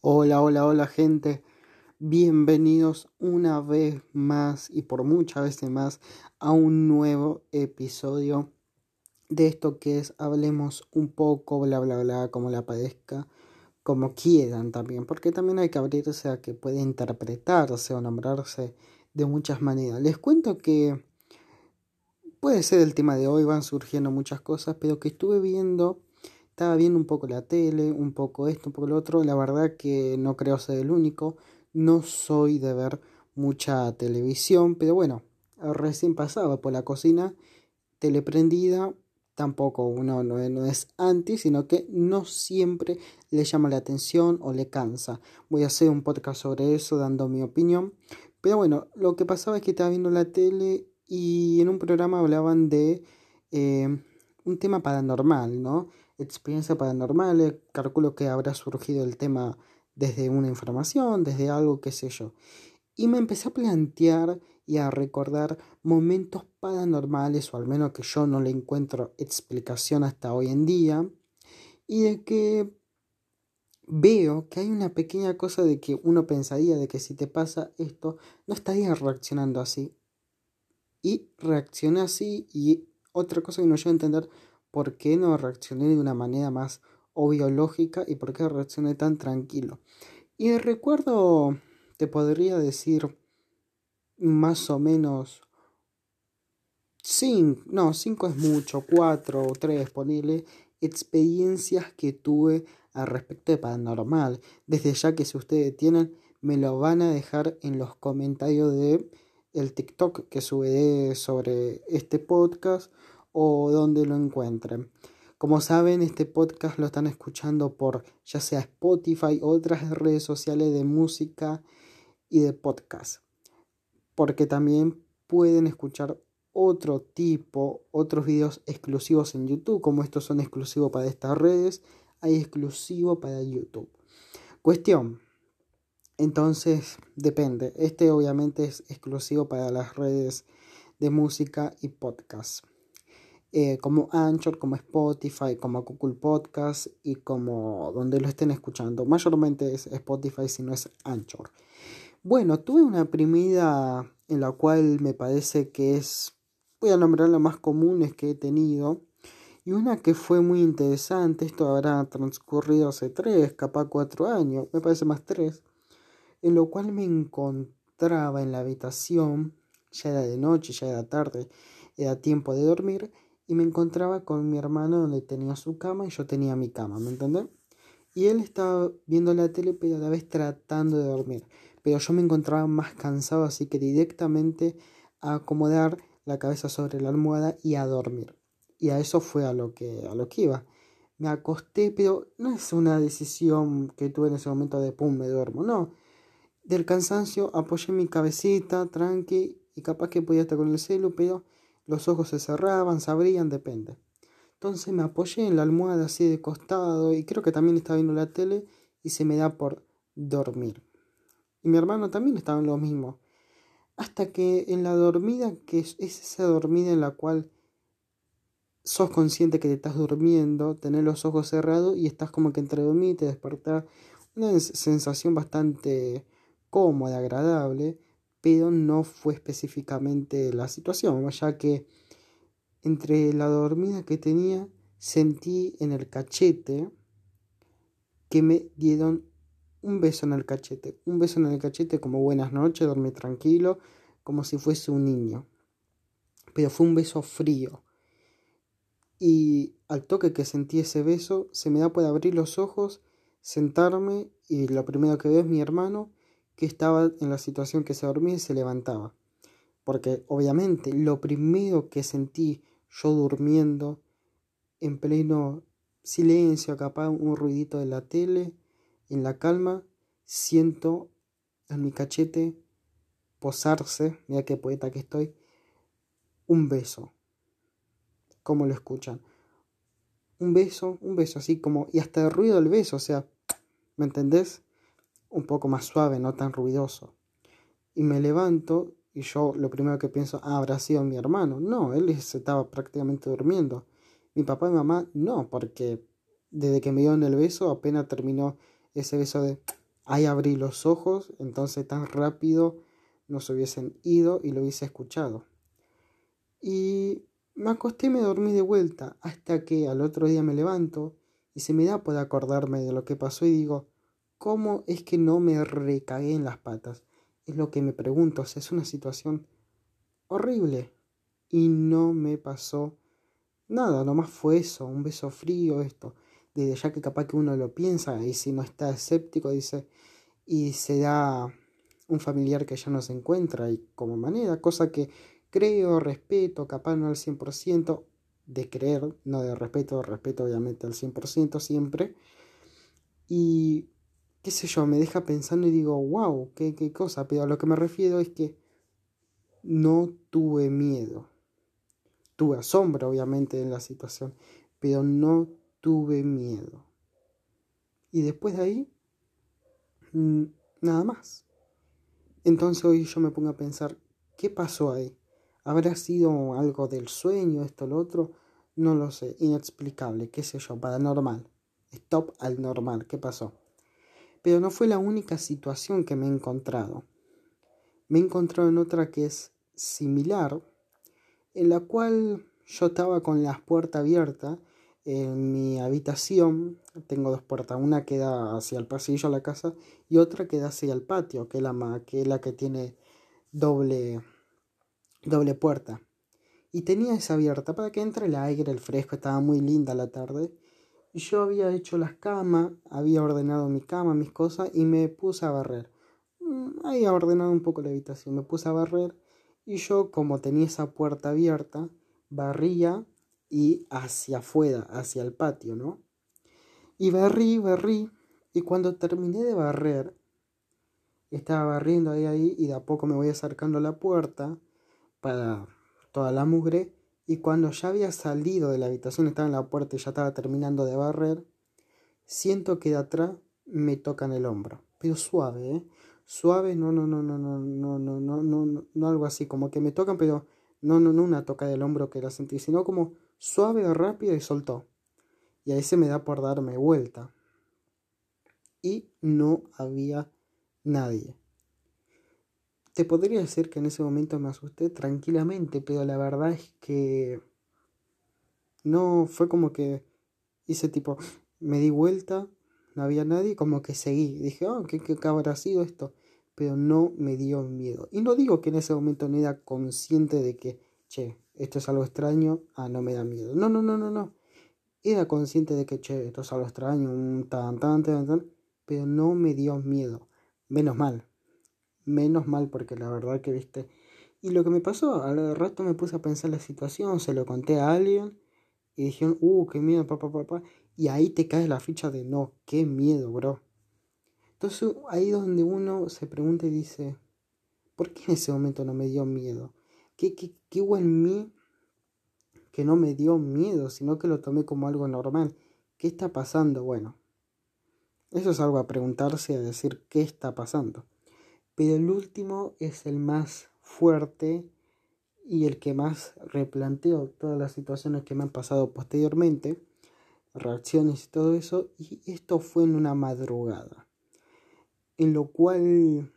Hola, hola, hola gente. Bienvenidos una vez más y por muchas veces más a un nuevo episodio de esto que es Hablemos un poco, bla, bla, bla, como le aparezca, como quieran también, porque también hay que abrirse a que puede interpretarse o nombrarse de muchas maneras. Les cuento que puede ser el tema de hoy, van surgiendo muchas cosas, pero que estuve viendo estaba viendo un poco la tele, un poco esto, un poco lo otro. La verdad que no creo ser el único. No soy de ver mucha televisión, pero bueno, recién pasaba por la cocina, teleprendida. Tampoco uno no, no es anti, sino que no siempre le llama la atención o le cansa. Voy a hacer un podcast sobre eso, dando mi opinión. Pero bueno, lo que pasaba es que estaba viendo la tele y en un programa hablaban de eh, un tema paranormal, ¿no? experiencia paranormal, calculo que habrá surgido el tema desde una información, desde algo, qué sé yo. Y me empecé a plantear y a recordar momentos paranormales, o al menos que yo no le encuentro explicación hasta hoy en día, y de que veo que hay una pequeña cosa de que uno pensaría de que si te pasa esto, no estarías reaccionando así. Y reaccioné así, y otra cosa que no llevo a entender por qué no reaccioné de una manera más lógica y por qué reaccioné tan tranquilo. Y recuerdo, te podría decir más o menos cinco, no, cinco es mucho, cuatro o tres, ponele, experiencias que tuve al respecto de paranormal. Desde ya que si ustedes tienen, me lo van a dejar en los comentarios de el TikTok que subiré sobre este podcast o donde lo encuentren. Como saben, este podcast lo están escuchando por ya sea Spotify o otras redes sociales de música y de podcast. Porque también pueden escuchar otro tipo, otros videos exclusivos en YouTube, como estos son exclusivos para estas redes, hay exclusivo para YouTube. Cuestión. Entonces, depende. Este obviamente es exclusivo para las redes de música y podcast. Eh, como Anchor, como Spotify, como Google Podcast y como donde lo estén escuchando. Mayormente es Spotify si no es Anchor. Bueno, tuve una primera en la cual me parece que es, voy a nombrar las más comunes que he tenido. Y una que fue muy interesante, esto habrá transcurrido hace tres, capaz cuatro años, me parece más tres, en lo cual me encontraba en la habitación, ya era de noche, ya era tarde, era tiempo de dormir, y me encontraba con mi hermano donde tenía su cama y yo tenía mi cama, ¿me entendés? Y él estaba viendo la tele pero a la vez tratando de dormir. Pero yo me encontraba más cansado así que directamente a acomodar la cabeza sobre la almohada y a dormir. Y a eso fue a lo que, a lo que iba. Me acosté, pero no es una decisión que tuve en ese momento de pum, me duermo, no. Del cansancio apoyé mi cabecita, tranqui, y capaz que podía estar con el celo, pero los ojos se cerraban, se abrían, depende. Entonces me apoyé en la almohada así de costado y creo que también estaba viendo la tele y se me da por dormir. Y mi hermano también estaba en lo mismo. Hasta que en la dormida, que es esa dormida en la cual sos consciente que te estás durmiendo, tenés los ojos cerrados y estás como que entre dormir y te despertás. Una sensación bastante cómoda, agradable pero no fue específicamente la situación, ya que entre la dormida que tenía sentí en el cachete que me dieron un beso en el cachete, un beso en el cachete como buenas noches, dormí tranquilo, como si fuese un niño. Pero fue un beso frío. Y al toque que sentí ese beso, se me da por abrir los ojos, sentarme y lo primero que veo es mi hermano que estaba en la situación que se dormía y se levantaba. Porque obviamente lo primero que sentí yo durmiendo en pleno silencio, capaz un ruidito de la tele, en la calma, siento en mi cachete posarse, mira qué poeta que estoy, un beso. como lo escuchan? Un beso, un beso así como, y hasta el ruido del beso, o sea, ¿me entendés? Un poco más suave, no tan ruidoso. Y me levanto y yo lo primero que pienso, ah, habrá sido mi hermano. No, él se estaba prácticamente durmiendo. Mi papá y mamá no, porque desde que me dieron el beso apenas terminó ese beso de ahí abrí los ojos, entonces tan rápido no se hubiesen ido y lo hubiese escuchado. Y me acosté y me dormí de vuelta hasta que al otro día me levanto y se me da por acordarme de lo que pasó y digo, ¿cómo es que no me recagué en las patas? Es lo que me pregunto, o sea, es una situación horrible y no me pasó nada, nomás fue eso, un beso frío, esto. Desde ya que capaz que uno lo piensa y si no está escéptico dice, y se da un familiar que ya no se encuentra y como manera, cosa que creo, respeto, capaz no al 100%, de creer, no de respeto, respeto obviamente al 100% siempre. Y qué sé yo, me deja pensando y digo, wow, qué, qué cosa, pero a lo que me refiero es que no tuve miedo. Tuve asombro, obviamente, en la situación, pero no tuve miedo. Y después de ahí, mm, nada más. Entonces hoy yo me pongo a pensar, ¿qué pasó ahí? ¿Habrá sido algo del sueño, esto, lo otro? No lo sé, inexplicable, qué sé yo, paranormal. Stop al normal, ¿qué pasó? Pero no fue la única situación que me he encontrado. Me he encontrado en otra que es similar, en la cual yo estaba con las puertas abiertas en mi habitación. Tengo dos puertas, una que da hacia el pasillo a la casa y otra que da hacia el patio, que es la, que, la que tiene doble doble puerta. Y tenía esa abierta para que entre el aire, el fresco, estaba muy linda la tarde. Yo había hecho las camas, había ordenado mi cama, mis cosas y me puse a barrer. Mm, había ordenado un poco la habitación, me puse a barrer y yo como tenía esa puerta abierta, barría y hacia afuera, hacia el patio, ¿no? Y barrí, barrí y cuando terminé de barrer, estaba barriendo ahí, ahí y de a poco me voy acercando a la puerta para toda la mugre y cuando ya había salido de la habitación, estaba en la puerta y ya estaba terminando de barrer, siento que de atrás me tocan el hombro, pero suave, ¿eh? Suave, no, no, no, no, no, no, no, no, no, no, algo así, como que me tocan, pero no, no, no una toca del hombro que la sentí, sino como suave, rápido y soltó. Y ahí se me da por darme vuelta. Y no había nadie. Te podría decir que en ese momento me asusté tranquilamente, pero la verdad es que no fue como que hice tipo, me di vuelta, no había nadie, como que seguí. Dije, oh, ¿qué, qué habrá sido esto? Pero no me dio miedo. Y no digo que en ese momento no era consciente de que, che, esto es algo extraño, ah, no me da miedo. No, no, no, no, no. Era consciente de que, che, esto es algo extraño, un tan, tan, tan, tan, pero no me dio miedo. Menos mal, menos mal porque la verdad que viste. Y lo que me pasó, al rato me puse a pensar la situación, se lo conté a alguien y dijeron, uh, qué miedo, papá, papá. Y ahí te cae la ficha de no, qué miedo, bro. Entonces ahí donde uno se pregunta y dice, ¿por qué en ese momento no me dio miedo? ¿Qué, qué, qué hubo en mí que no me dio miedo, sino que lo tomé como algo normal? ¿Qué está pasando? Bueno, eso es algo a preguntarse, a decir qué está pasando pero el último es el más fuerte y el que más replanteo todas las situaciones que me han pasado posteriormente, reacciones y todo eso, y esto fue en una madrugada, en lo cual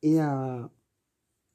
era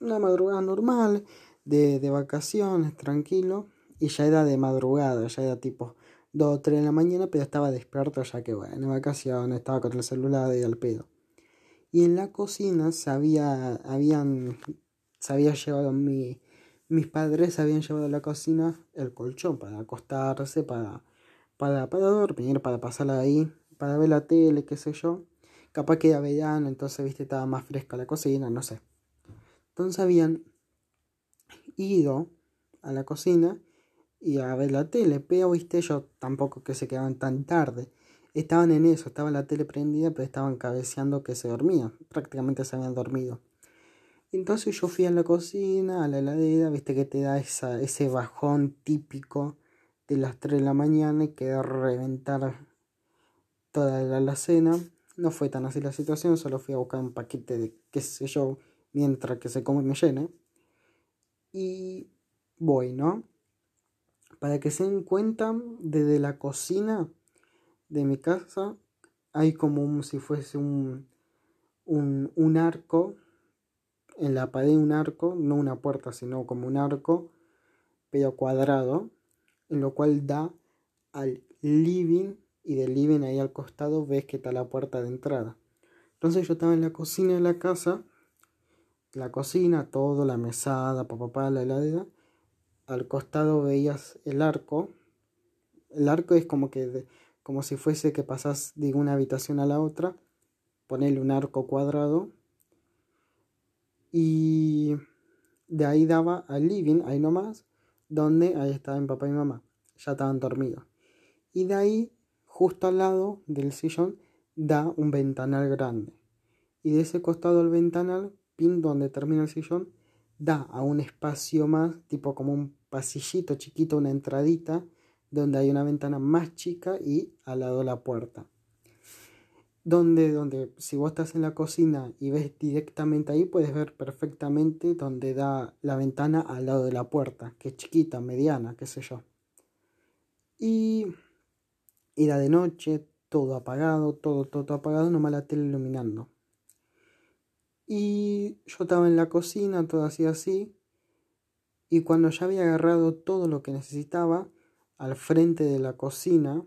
una madrugada normal, de, de vacaciones, tranquilo, y ya era de madrugada, ya era tipo 2 o 3 de la mañana, pero estaba despierto ya que bueno, en vacaciones, estaba con el celular y al pedo y en la cocina se había, habían, se había llevado mi, mis padres habían llevado a la cocina el colchón para acostarse, para, para, para dormir, para pasarla ahí, para ver la tele, qué sé yo. Capaz que era verano, entonces, viste, estaba más fresca la cocina, no sé. Entonces habían ido a la cocina y a ver la tele, pero, viste, yo tampoco que se quedaban tan tarde. Estaban en eso, estaba la tele prendida, pero estaban cabeceando que se dormían. Prácticamente se habían dormido. Entonces yo fui a la cocina, a la heladera, viste que te da esa, ese bajón típico de las 3 de la mañana y que reventar toda la alacena. No fue tan así la situación, solo fui a buscar un paquete de qué sé yo, mientras que se come me llene. Y voy, ¿no? Para que se den cuenta, desde la cocina de mi casa hay como si fuese un, un, un arco, en la pared un arco, no una puerta, sino como un arco, pero cuadrado, en lo cual da al living y del living ahí al costado ves que está la puerta de entrada. Entonces yo estaba en la cocina de la casa, la cocina, todo, la mesada, papá, la heladera. Al costado veías el arco. El arco es como que como si fuese que pasas de una habitación a la otra. Ponerle un arco cuadrado. Y de ahí daba al living, ahí nomás, donde ahí estaban papá y mamá. Ya estaban dormidos. Y de ahí, justo al lado del sillón, da un ventanal grande. Y de ese costado del ventanal, pin donde termina el sillón, da a un espacio más, tipo como un pasillito chiquito, una entradita, donde hay una ventana más chica y al lado la puerta. Donde, donde si vos estás en la cocina y ves directamente ahí, puedes ver perfectamente donde da la ventana al lado de la puerta, que es chiquita, mediana, qué sé yo. Y era de noche, todo apagado, todo, todo apagado, nomás la tele iluminando. Y yo estaba en la cocina, todo así así. Y cuando ya había agarrado todo lo que necesitaba, al frente de la cocina,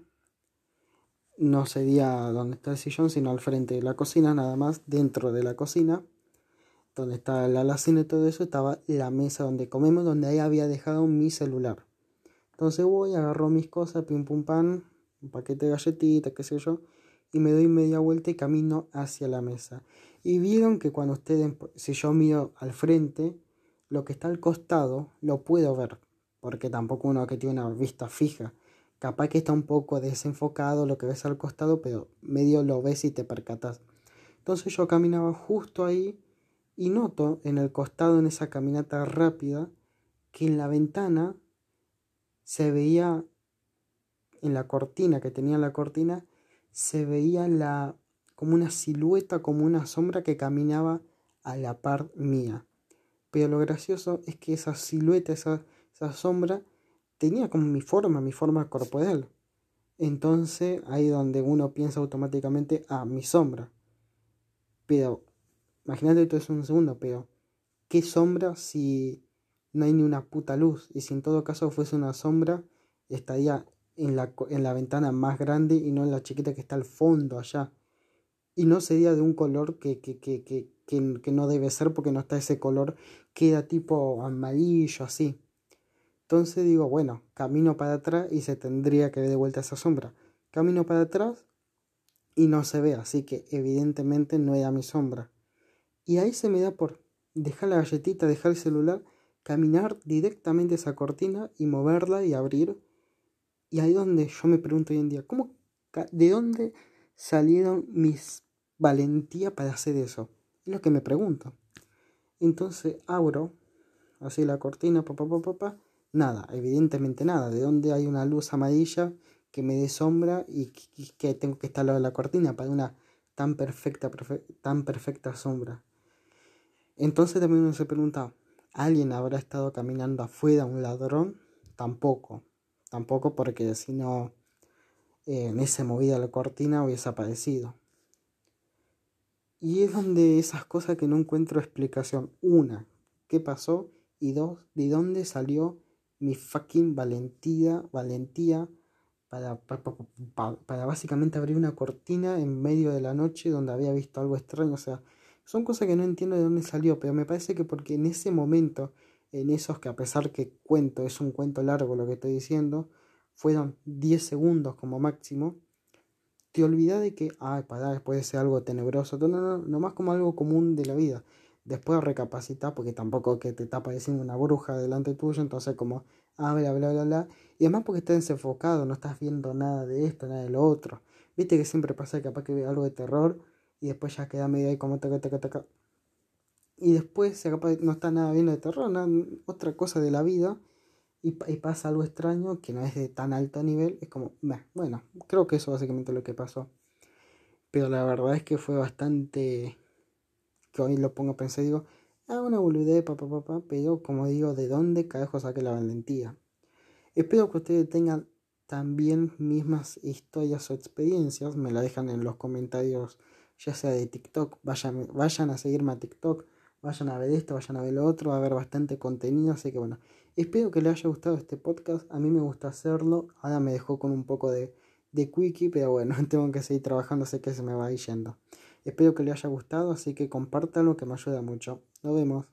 no sería donde está el sillón, sino al frente de la cocina, nada más dentro de la cocina, donde está la alacena y todo eso, estaba la mesa donde comemos, donde ahí había dejado mi celular. Entonces voy, agarro mis cosas, pim pum pan, un paquete de galletitas, qué sé yo, y me doy media vuelta y camino hacia la mesa. Y vieron que cuando ustedes, si yo miro al frente, lo que está al costado lo puedo ver, porque tampoco uno que tiene una vista fija. Capaz que está un poco desenfocado lo que ves al costado, pero medio lo ves y te percatas. Entonces yo caminaba justo ahí y noto en el costado, en esa caminata rápida, que en la ventana se veía en la cortina, que tenía la cortina, se veía la como una silueta, como una sombra que caminaba a la par mía. Pero lo gracioso es que esa silueta, esa, esa sombra, tenía como mi forma, mi forma corporal. Entonces ahí donde uno piensa automáticamente, ah, mi sombra. Pero, imagínate esto es un segundo, pero, ¿qué sombra si no hay ni una puta luz? Y si en todo caso fuese una sombra, estaría en la, en la ventana más grande y no en la chiquita que está al fondo allá. Y no sería de un color que, que, que, que, que no debe ser porque no está ese color, queda tipo amarillo así. Entonces digo, bueno, camino para atrás y se tendría que ver de vuelta esa sombra. Camino para atrás y no se ve, así que evidentemente no era mi sombra. Y ahí se me da por dejar la galletita, dejar el celular, caminar directamente esa cortina y moverla y abrir y ahí donde yo me pregunto hoy en día, ¿cómo, ¿de dónde salieron mis valentía para hacer eso? Es lo que me pregunto. Entonces abro así la cortina, papá, papá, papá, nada, evidentemente nada. ¿De dónde hay una luz amarilla que me dé sombra y que, tengo que estar al lado de la cortina para una tan perfecta, tan perfecta sombra? Entonces también uno se pregunta, ¿alguien habrá estado caminando afuera, un ladrón? Tampoco. Tampoco porque si no, eh, en esa movida la cortina hubiese aparecido. Y es donde esas cosas que no encuentro explicación. Una, ¿qué pasó? Y dos, ¿de dónde salió mi fucking valentía, valentía para, para, para, básicamente abrir una cortina en medio de la noche donde había visto algo extraño? O sea, son cosas que no entiendo de dónde salió, pero me parece que porque en ese momento en esos que a pesar que cuento, es un cuento largo lo que estoy diciendo, fueron 10 segundos como máximo, te olvidas de que, ay, para puede ser algo tenebroso, no, no, no, más como algo común de la vida. Después recapacitar, porque tampoco que te está apareciendo una bruja delante tuyo, entonces como, ah, bla, bla, bla, bla. Y además porque estás desenfocado, no estás viendo nada de esto, nada de lo otro. Viste que siempre pasa que capaz que ve algo de terror y después ya queda medio ahí como taca, taca, taca y después se no está nada bien de terror, otra cosa de la vida, y, pasa algo extraño que no es de tan alto nivel, es como, bueno, creo que eso básicamente es lo que pasó. Pero la verdad es que fue bastante, que hoy lo pongo a pensar, digo, ah, una boludez, papá, papá, pero como digo, ¿de dónde carajo saqué la valentía? Espero que ustedes tengan también mismas historias o experiencias. Me la dejan en los comentarios, ya sea de TikTok. Vayan, vayan a seguirme a TikTok. Vayan a ver esto, vayan a ver lo otro. Va a haber bastante contenido. Así que bueno, espero que les haya gustado este podcast. A mí me gusta hacerlo. Ahora me dejó con un poco de, de quickie, pero bueno, tengo que seguir trabajando. Sé que se me va yendo. Espero que les haya gustado. Así que compártanlo que me ayuda mucho. Nos vemos.